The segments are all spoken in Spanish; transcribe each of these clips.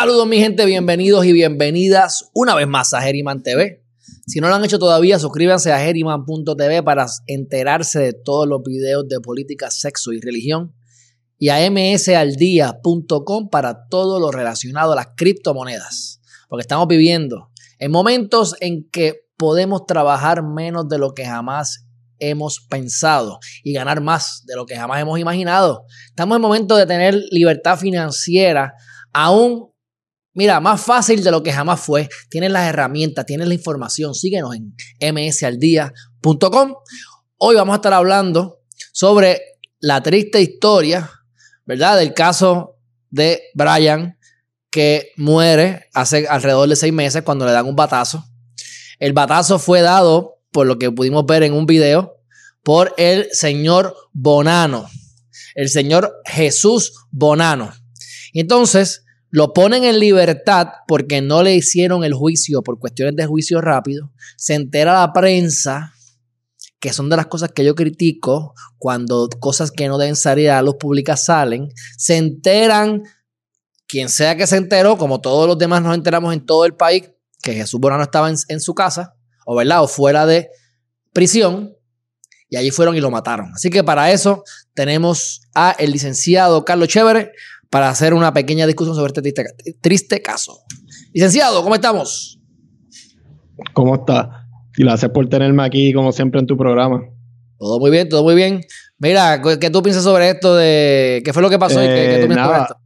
Saludos mi gente, bienvenidos y bienvenidas una vez más a Geriman TV. Si no lo han hecho todavía, suscríbanse a geriman.tv para enterarse de todos los videos de política, sexo y religión. Y a msaldia.com para todo lo relacionado a las criptomonedas. Porque estamos viviendo en momentos en que podemos trabajar menos de lo que jamás hemos pensado y ganar más de lo que jamás hemos imaginado. Estamos en momento de tener libertad financiera aún, mira, más fácil de lo que jamás fue. Tienes las herramientas, tienes la información. Síguenos en msaldia.com. Hoy vamos a estar hablando sobre la triste historia, ¿verdad? Del caso de Brian que muere hace alrededor de seis meses cuando le dan un batazo. El batazo fue dado, por lo que pudimos ver en un video, por el señor Bonano, el señor Jesús Bonano. Entonces, lo ponen en libertad porque no le hicieron el juicio por cuestiones de juicio rápido. Se entera la prensa, que son de las cosas que yo critico cuando cosas que no deben salir a luz pública salen. Se enteran, quien sea que se enteró, como todos los demás nos enteramos en todo el país, que Jesús Bonano estaba en, su casa, o verdad, o fuera de prisión, y allí fueron y lo mataron. Así que para eso tenemos a el licenciado Carlos Chévere para hacer una pequeña discusión sobre este triste, caso. Licenciado, ¿cómo estamos? ¿Cómo está? Y gracias por tenerme aquí, como siempre, en tu programa. Todo muy bien, todo muy bien. Mira, ¿qué tú piensas sobre esto de qué fue lo que pasó y qué, tú piensas sobre esto?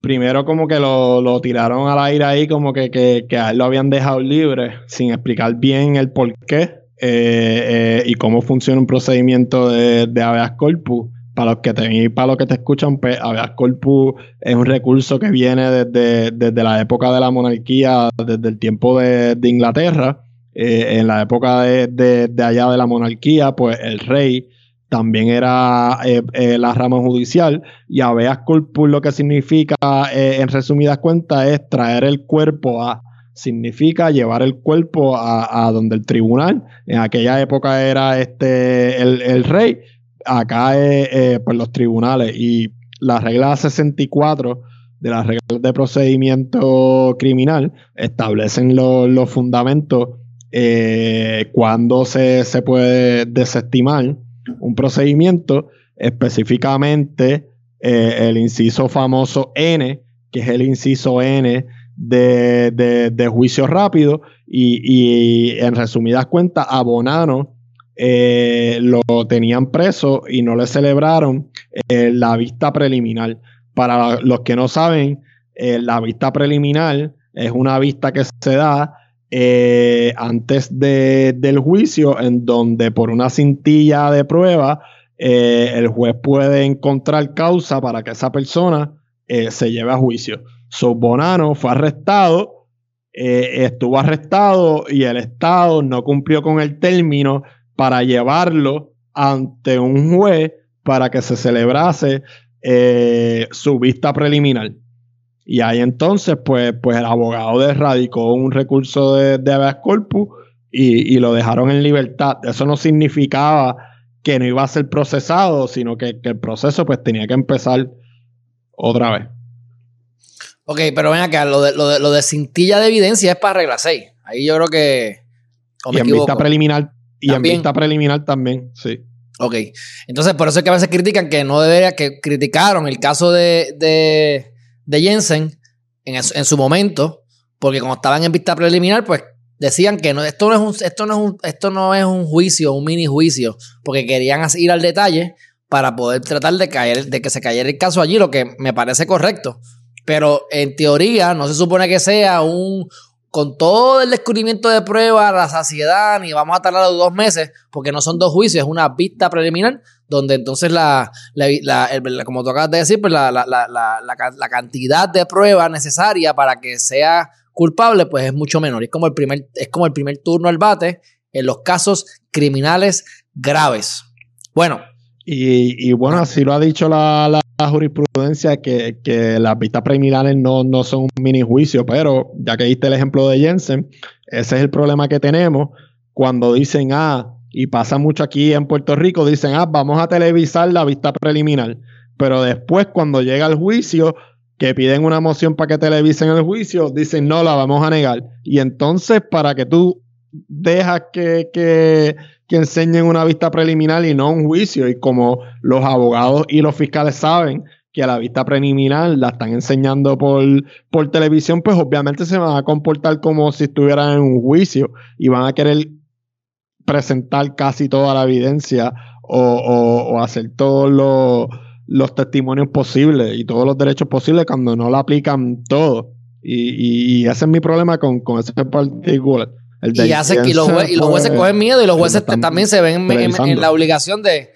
Primero como que lo, tiraron al aire ahí, como que, que, que a él lo habían dejado libre, sin explicar bien el por qué eh, eh, y cómo funciona un procedimiento de, de habeas corpus. Para los que te, para los que te escuchan, pues corpus es un recurso que viene desde, desde la época de la monarquía, desde el tiempo de, Inglaterra. Eh, en la época de, allá de la monarquía, pues el rey también era la rama judicial. Y habeas corpus lo que significa en resumidas cuentas es traer el cuerpo a significa llevar el cuerpo a, donde el tribunal, en aquella época era este el, rey, acá es eh, pues los tribunales. Y la regla 64 de las reglas de procedimiento criminal establecen los fundamentos eh, cuando se, se, puede desestimar un procedimiento, específicamente eh, el inciso famoso N, que es el inciso N de, juicio rápido y, en resumidas cuentas a Bonano eh, lo tenían preso y no le celebraron eh, la vista preliminar. Para los que no saben, eh, la vista preliminar es una vista que se da antes del juicio en donde por una cintilla de prueba el juez puede encontrar causa para que esa persona se lleve a juicio. So Bonano fue arrestado, estuvo arrestado y el Estado no cumplió con el término para llevarlo ante un juez para que se celebrase eh, su vista preliminar. Y ahí entonces, pues, pues el abogado radicó un recurso de, de habeas corpus y, lo dejaron en libertad. Eso no significaba que no iba a ser procesado, sino que, que el proceso pues tenía que empezar otra vez. Ok, pero ven acá, lo de, lo de, lo de cintilla de evidencia es para regla 6. Ahí yo creo que. y en vista preliminar. Y en vista preliminar también, sí. Ok. Entonces, por eso es que a veces critican que no debería, que criticaron el caso de, de, de Jensen en, en, su momento, porque como estaban en vista preliminar, pues decían que no, esto no es un, esto no es un, esto no es un juicio, un mini juicio, porque querían ir al detalle para poder tratar de caer, de que se cayera el caso allí, lo que me parece correcto. Pero en teoría no se supone que sea un, con todo el descubrimiento de pruebas, la saciedad, ni vamos a tardar dos meses, porque no son dos juicios, es una vista preliminar, donde entonces la, como tú acabas de decir, pues la, cantidad de pruebas necesaria para que sea culpable, pues es mucho menor. Es como el primer, es como el primer turno al bate en los casos criminales graves. Bueno. Y, bueno, así lo ha dicho la, jurisprudencia que, las vistas preliminares no, no son un mini juicio, pero ya que diste el ejemplo de Jensen, ese es el problema que tenemos cuando dicen, ah, y pasa mucho aquí en Puerto Rico, dicen, ah, vamos a televisar la vista preliminar, pero después cuando llega el juicio, que piden una moción para que televisen el juicio, dicen no, la vamos a negar. Y entonces, para que tú dejas que, que, que enseñen una vista preliminar y no un juicio, y como los abogados y los fiscales saben que a la vista preliminar la están enseñando por, por televisión, pues obviamente se van a comportar como si estuvieran en un juicio y van a querer presentar casi toda la evidencia o, hacer todos los, testimonios posibles y todos los derechos posibles cuando no lo aplican todo. Y, ese es mi problema con, ese particular. Y, hace, y, los, jueces pues, cogen miedo y los jueces también se ven en, la obligación de,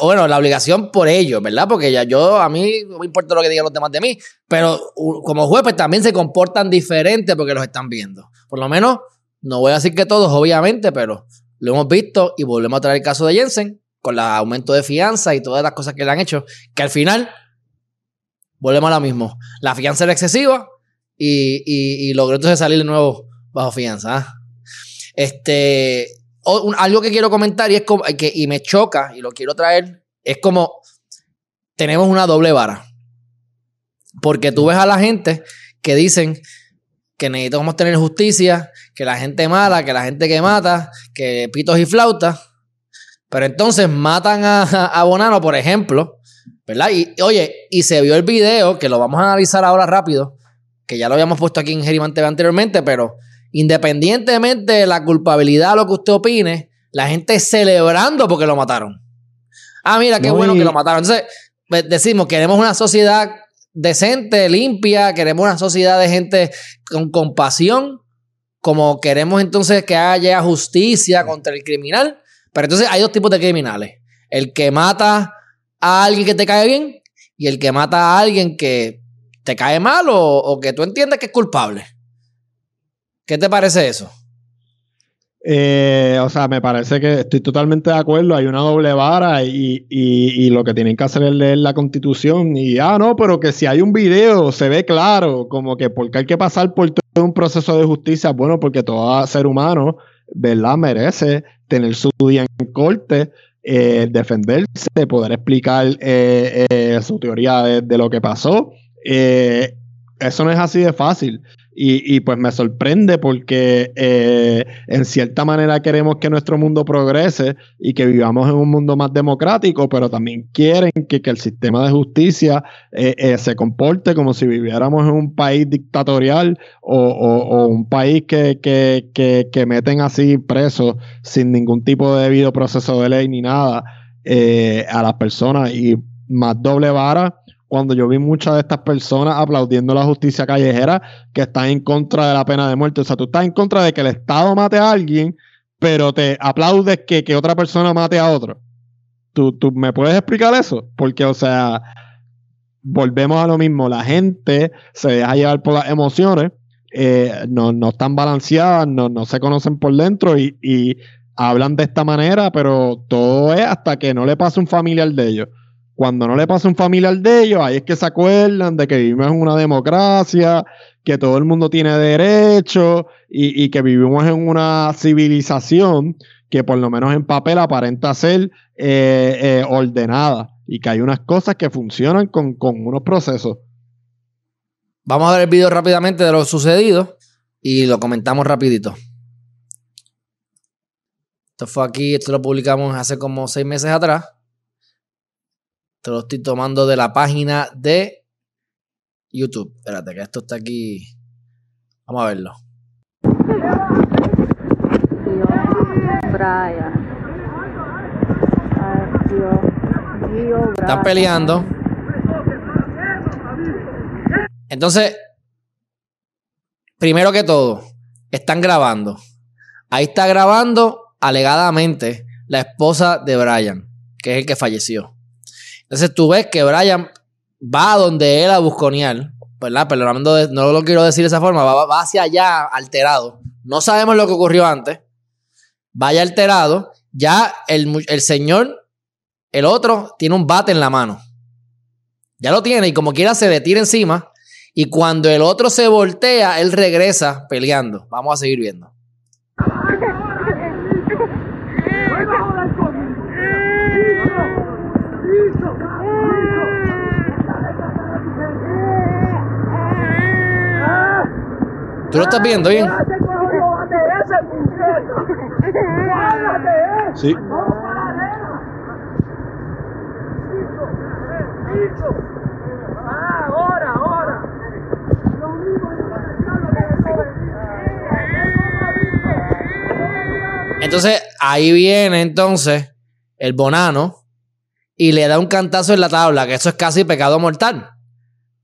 bueno, la obligación por ellos, ¿verdad? Porque ya yo, a mí no me importa lo que digan los demás de mí, pero como jueces pues, también se comportan diferente porque los están viendo. Por lo menos, no voy a decir que todos, obviamente, pero lo hemos visto y volvemos a traer el caso de Jensen con el aumento de fianza y todas las cosas que le han hecho, que al final volvemos a lo mismo. La fianza era excesiva y, y, logró entonces salir de nuevo bajo fianza. ¿ah? Este, algo que quiero comentar y, es como, que, y me choca y lo quiero traer, es como tenemos una doble vara. Porque tú ves a la gente que dicen que necesitamos tener justicia, que la gente mala, que la gente que mata, que pitos y flautas. Pero entonces matan a, Bonano, por ejemplo, ¿verdad? Y oye, y se vio el video, que lo vamos a analizar ahora rápido, que ya lo habíamos puesto aquí en Geriman anteriormente, pero independientemente de la culpabilidad, lo que usted opine, la gente celebrando porque lo mataron. Ah, mira, qué bueno que lo mataron. Entonces, decimos, queremos una sociedad decente, limpia, queremos una sociedad de gente con compasión, como queremos entonces que haya justicia contra el criminal. Pero entonces hay dos tipos de criminales. El que mata a alguien que te cae bien y el que mata a alguien que te cae mal o, que tú entiendes que es culpable. ¿Qué te parece eso? Eh, o sea, me parece que estoy totalmente de acuerdo. Hay una doble vara y, lo que tienen que hacer es leer la constitución. Y, ah, no, pero que si hay un video, se ve claro, como que porque hay que pasar por todo un proceso de justicia. Bueno, porque todo ser humano, ¿verdad? Merece tener su día en corte, eh, defenderse, poder explicar eh, su teoría de, lo que pasó. eso no es así de fácil. Y, pues me sorprende porque eh, en cierta manera queremos que nuestro mundo progrese y que vivamos en un mundo más democrático, pero también quieren que, el sistema de justicia eh, eh, se comporte como si viviéramos en un país dictatorial o, un país que, que, meten así presos sin ningún tipo de debido proceso de ley ni nada a las personas. Y más doble vara cuando yo vi muchas de estas personas aplaudiendo la justicia callejera que están en contra de la pena de muerte. O sea, tú estás en contra de que el Estado mate a alguien, pero te aplaudes que, otra persona mate a otro. ¿Tú, ¿Tú me puedes explicar eso? Porque, o sea, volvemos a lo mismo. La gente se deja llevar por las emociones, eh, no, están balanceadas, no, no se conocen por dentro y, y hablan de esta manera, pero todo es hasta que no le pase un familiar de ellos. Cuando no le pasa un familiar de ellos, ahí es que se acuerdan de que vivimos en una democracia, que todo el mundo tiene derecho y, que vivimos en una civilización que por lo menos en papel aparenta ser eh, eh, ordenada y que hay unas cosas que funcionan con, con unos procesos. Vamos a ver el video rápidamente de lo sucedido y lo comentamos rapidito. Esto fue aquí, esto lo publicamos hace como seis meses atrás. Te lo estoy tomando de la página de YouTube. Espérate, que esto está aquí. Vamos a verlo. Están peleando. Entonces, primero que todo, están grabando. Ahí está grabando alegadamente la esposa de Brian, que es el que falleció. Entonces tú ves que Brian va donde él a busconear, ¿verdad? Pero no lo quiero decir de esa forma, va, hacia allá alterado. No sabemos lo que ocurrió antes. Vaya alterado. Ya el, el señor, el otro, tiene un bate en la mano. Ya lo tiene y como quiera se le tira encima. Y cuando el otro se voltea, él regresa peleando. Vamos a seguir viendo. ¿Tú lo estás viendo bien? Sí. Ahora, ahora. Entonces, ahí viene entonces el bonano y le da un cantazo en la tabla, que eso es casi pecado mortal.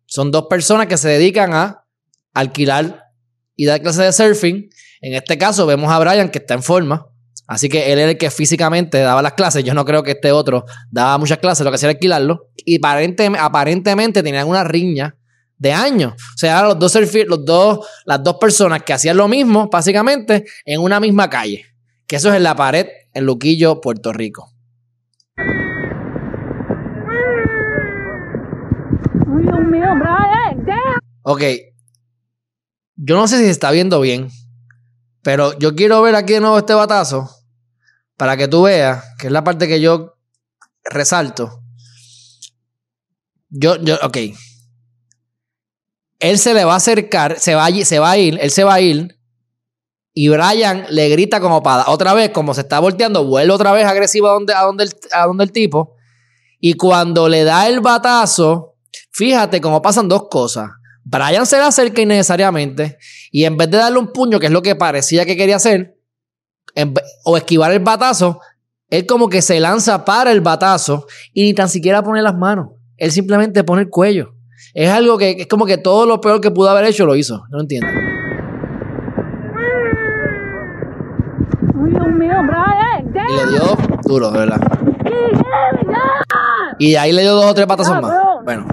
Son dos personas que se dedican a alquilar y dar clases de surfing. En este caso vemos a Brian que está en forma. Así que él era el que físicamente daba las clases. Yo no creo que este otro daba muchas clases, lo que hacía era alquilarlo. Y aparentemente tenían una riña de años. O sea, los dos, los dos, las dos personas que hacían lo mismo, básicamente, en una misma calle. Que eso es en la pared en Luquillo, Puerto Rico. Ok. Yo no sé si se está viendo bien. Pero yo quiero ver aquí de nuevo este batazo. Para que tú veas, que es la parte que yo resalto. Yo, yo, ok. Él se le va a acercar, se va, se va a ir, él se va a ir. Y Brian le grita como para otra vez, como se está volteando, vuelve otra vez agresivo a donde, a donde, el, a donde el tipo. Y cuando le da el batazo, fíjate cómo pasan dos cosas. Brian se le acerca innecesariamente y en vez de darle un puño, que es lo que parecía que quería hacer, o esquivar el batazo, él como que se lanza para el batazo y ni tan siquiera pone las manos. Él simplemente pone el cuello. Es algo que es como que todo lo peor que pudo haber hecho lo hizo. No entiendo. Y le dio duro, de verdad. Y ahí le dio dos o tres patazos más. Bueno.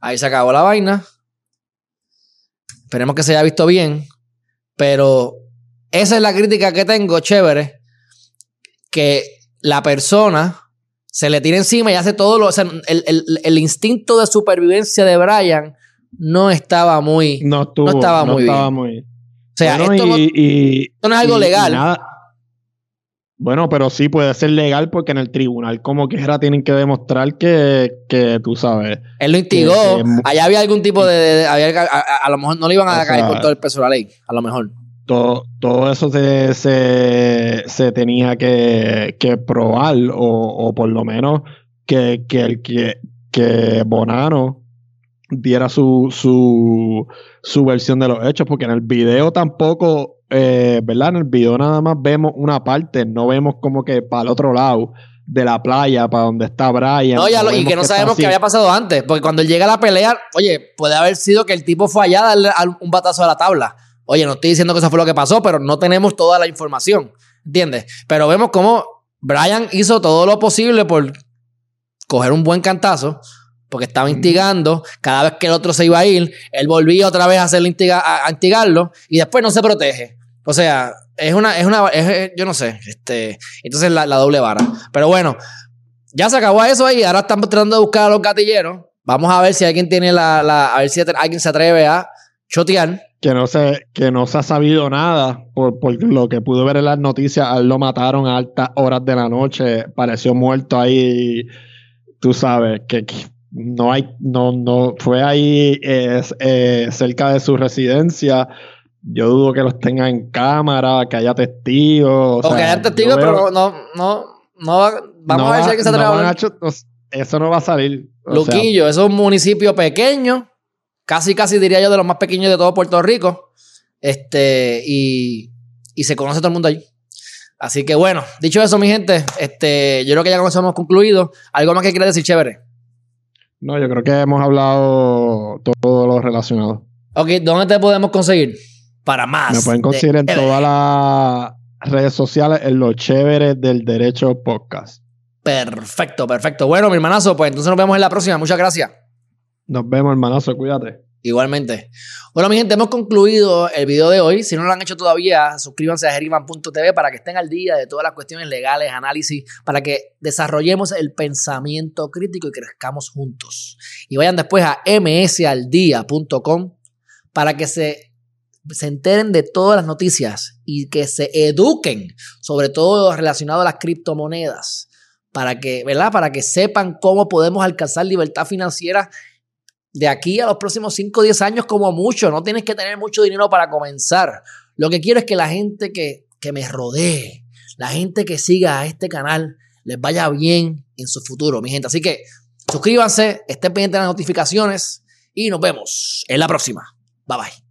Ahí se acabó la vaina. Esperemos que se haya visto bien. Pero esa es la crítica que tengo, chévere. Que la persona se le tira encima y hace todo lo. O sea, el, instinto de supervivencia de Brian no estaba muy. No, estuvo, estaba muy estaba bien. Muy... O sea, esto, no, esto, no, es algo legal. Bueno, pero sí puede ser legal porque en el tribunal como quiera tienen que demostrar que, que tú sabes. Él lo instigó. Allá había algún tipo de... a, lo mejor no le iban a caer por todo el peso de la ley. A lo mejor. Todo, todo eso se, se, tenía que, que probar o, o, por lo menos que, que el que, que Bonano diera su, su, su versión de los hechos porque en el video tampoco eh, ¿verdad? En el video nada más vemos una parte, no vemos como que para el otro lado de la playa, para donde está Brian. No, ya y que no sabemos qué había pasado antes, porque cuando él llega a la pelea, oye, puede haber sido que el tipo fue allá a darle un batazo a la tabla. Oye, no estoy diciendo que eso fue lo que pasó, pero no tenemos toda la información, ¿entiendes? Pero vemos cómo Brian hizo todo lo posible por coger un buen cantazo, porque estaba instigando. Cada vez que el otro se iba a ir, él volvía otra vez a hacerle a instigarlo y después no se protege. O sea, es una, es una, yo no sé, este, entonces la, la, doble vara. Pero bueno, ya se acabó eso ahí, ahora estamos tratando de buscar a los gatilleros. Vamos a ver si alguien tiene la, la a ver si alguien se atreve a chotear. Que no se, que no se ha sabido nada por, por lo que pudo ver en las noticias. A él lo mataron a altas horas de la noche, pareció muerto ahí, tú sabes, que, no hay, no, no, fue ahí eh, eh, cerca de su residencia yo dudo que los tenga en cámara, que haya testigos. O, que haya testigos, pero no, no, no, vamos a ver si hay que se atreve Eso no va a salir. Luquillo, eso es un municipio pequeño, casi, casi diría yo de los más pequeños de todo Puerto Rico. Este, y, y se conoce todo el mundo allí. Así que bueno, dicho eso, mi gente, este, yo creo que ya con eso hemos concluido. ¿Algo más que quieras decir, chévere? No, yo creo que hemos hablado todo lo relacionado. Ok, ¿dónde te podemos conseguir? Para más. Me pueden conseguir en todas las redes sociales en los chéveres del derecho podcast. Perfecto, perfecto. Bueno, mi hermanazo, pues entonces nos vemos en la próxima. Muchas gracias. Nos vemos, hermanazo. Cuídate. Igualmente. Bueno, mi gente, hemos concluido el video de hoy. Si no lo han hecho todavía, suscríbanse a geriman.tv para que estén al día de todas las cuestiones legales, análisis, para que desarrollemos el pensamiento crítico y crezcamos juntos. Y vayan después a msaldía.com para que se se enteren de todas las noticias y que se eduquen sobre todo relacionado a las criptomonedas para que, ¿verdad? Para que sepan cómo podemos alcanzar libertad financiera de aquí a los próximos 5 o 10 años como mucho. No tienes que tener mucho dinero para comenzar. Lo que quiero es que la gente que, que me rodee, la gente que siga a este canal, les vaya bien en su futuro, mi gente. Así que suscríbanse, estén pendientes de las notificaciones y nos vemos en la próxima. Bye bye.